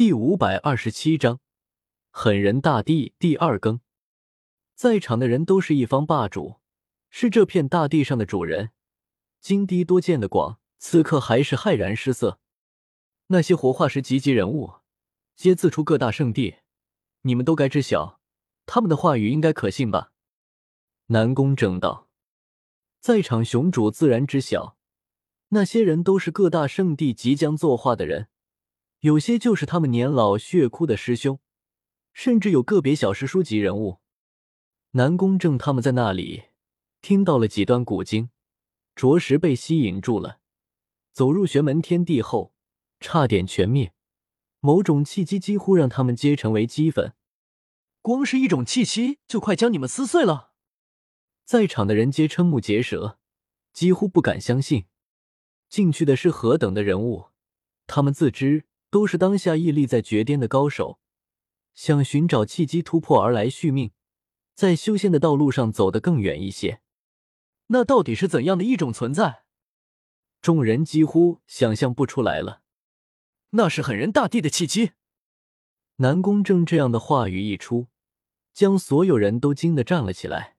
第五百二十七章，狠人大帝第二更。在场的人都是一方霸主，是这片大地上的主人，金堤多见的广，此刻还是骇然失色。那些活化石级级人物，皆自出各大圣地，你们都该知晓，他们的话语应该可信吧？南宫正道，在场雄主自然知晓，那些人都是各大圣地即将作画的人。有些就是他们年老血枯的师兄，甚至有个别小师叔级人物。南宫正他们在那里听到了几段古经，着实被吸引住了。走入玄门天地后，差点全灭。某种契机几乎让他们皆成为齑粉。光是一种气息，就快将你们撕碎了。在场的人皆瞠目结舌，几乎不敢相信，进去的是何等的人物。他们自知。都是当下屹立在绝巅的高手，想寻找契机突破而来续命，在修仙的道路上走得更远一些。那到底是怎样的一种存在？众人几乎想象不出来了。那是狠人大帝的契机。南宫正这样的话语一出，将所有人都惊得站了起来。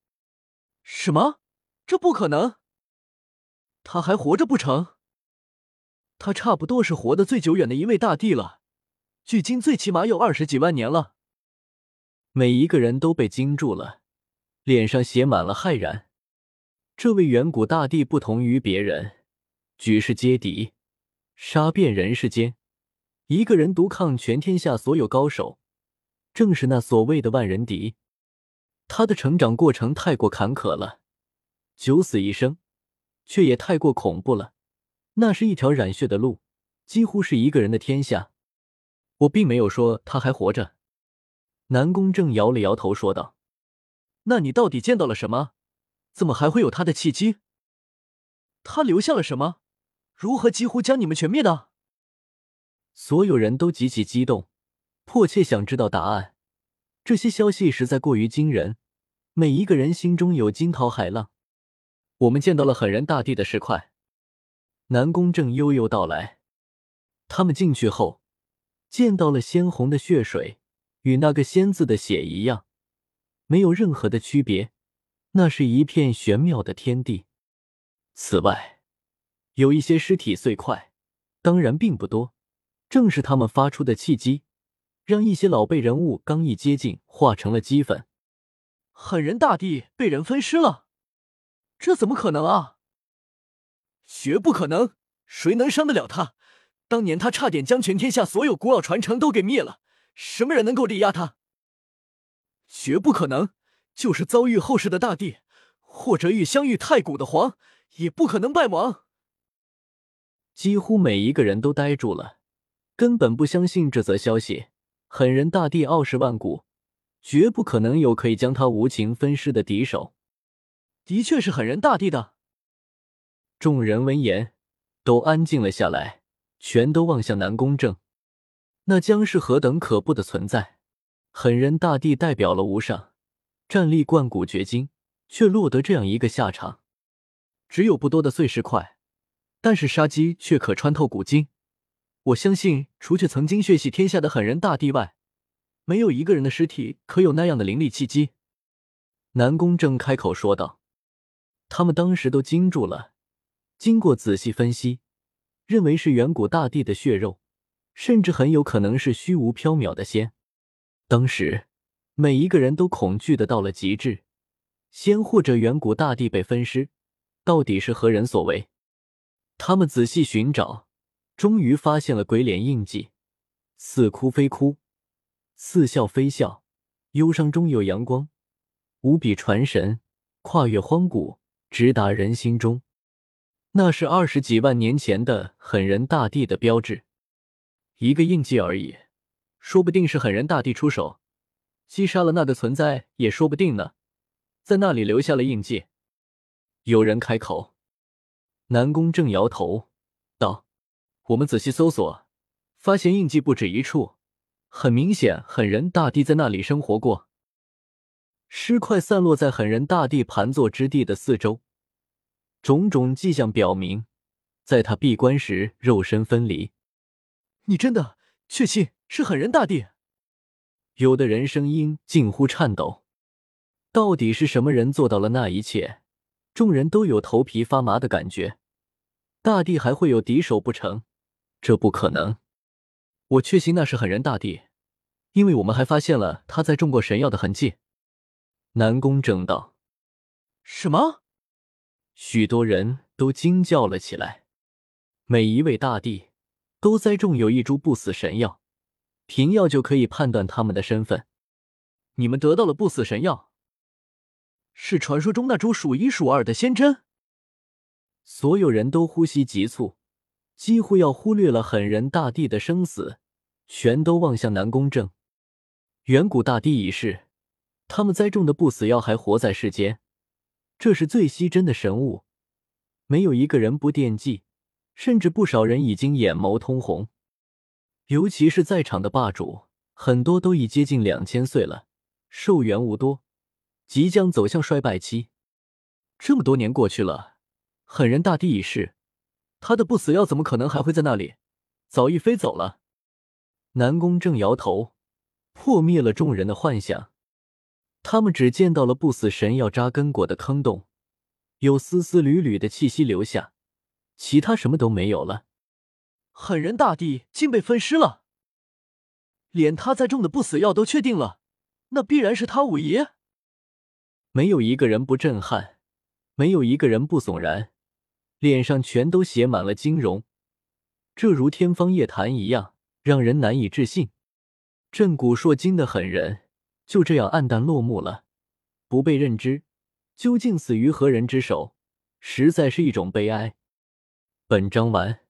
什么？这不可能！他还活着不成？他差不多是活得最久远的一位大帝了，距今最起码有二十几万年了。每一个人都被惊住了，脸上写满了骇然。这位远古大帝不同于别人，举世皆敌，杀遍人世间，一个人独抗全天下所有高手，正是那所谓的万人敌。他的成长过程太过坎坷了，九死一生，却也太过恐怖了。那是一条染血的路，几乎是一个人的天下。我并没有说他还活着。南宫正摇了摇头说道：“那你到底见到了什么？怎么还会有他的契机？他留下了什么？如何几乎将你们全灭的？”所有人都极其激动，迫切想知道答案。这些消息实在过于惊人，每一个人心中有惊涛骇浪。我们见到了狠人大帝的石块。南宫正悠悠道来：“他们进去后，见到了鲜红的血水，与那个‘仙’字的血一样，没有任何的区别。那是一片玄妙的天地。此外，有一些尸体碎块，当然并不多。正是他们发出的契机，让一些老辈人物刚一接近，化成了齑粉。狠人大帝被人分尸了，这怎么可能啊？”绝不可能！谁能伤得了他？当年他差点将全天下所有古老传承都给灭了，什么人能够力压他？绝不可能！就是遭遇后世的大帝，或者遇相遇太古的皇，也不可能败亡。几乎每一个人都呆住了，根本不相信这则消息。狠人大帝傲视万古，绝不可能有可以将他无情分尸的敌手。的确是狠人大帝的。众人闻言，都安静了下来，全都望向南宫正。那将是何等可怖的存在！狠人大帝代表了无上，战力贯古绝今，却落得这样一个下场。只有不多的碎石块，但是杀机却可穿透古今。我相信，除去曾经血洗天下的狠人大帝外，没有一个人的尸体可有那样的灵力契机。南宫正开口说道：“他们当时都惊住了。”经过仔细分析，认为是远古大帝的血肉，甚至很有可能是虚无缥缈的仙。当时每一个人都恐惧的到了极致，仙或者远古大帝被分尸，到底是何人所为？他们仔细寻找，终于发现了鬼脸印记，似哭非哭，似笑非笑，忧伤中有阳光，无比传神，跨越荒古，直达人心中。那是二十几万年前的狠人大帝的标志，一个印记而已，说不定是狠人大帝出手击杀了那个存在，也说不定呢。在那里留下了印记。有人开口，南宫正摇头道：“我们仔细搜索，发现印记不止一处，很明显，狠人大帝在那里生活过。尸块散落在狠人大帝盘坐之地的四周。”种种迹象表明，在他闭关时肉身分离。你真的确信是狠人大帝。有的人声音近乎颤抖。到底是什么人做到了那一切？众人都有头皮发麻的感觉。大帝还会有敌手不成？这不可能！我确信那是狠人大帝，因为我们还发现了他在中过神药的痕迹。南宫正道：“什么？”许多人都惊叫了起来。每一位大帝都栽种有一株不死神药，凭药就可以判断他们的身份。你们得到了不死神药，是传说中那株数一数二的仙针。所有人都呼吸急促，几乎要忽略了狠人大帝的生死，全都望向南宫正。远古大帝已逝，他们栽种的不死药还活在世间，这是最稀珍的神物，没有一个人不惦记。甚至不少人已经眼眸通红，尤其是在场的霸主，很多都已接近两千岁了，寿元无多，即将走向衰败期。这么多年过去了，狠人大帝已逝，他的不死药怎么可能还会在那里？早已飞走了。南宫正摇头，破灭了众人的幻想。他们只见到了不死神药扎根过的坑洞，有丝丝缕缕的气息留下。其他什么都没有了，狠人大帝竟被分尸了，连他在种的不死药都确定了，那必然是他五爷。没有一个人不震撼，没有一个人不悚然，脸上全都写满了惊容，这如天方夜谭一样，让人难以置信。震古烁今的狠人就这样黯淡落幕了，不被认知，究竟死于何人之手，实在是一种悲哀。本章完。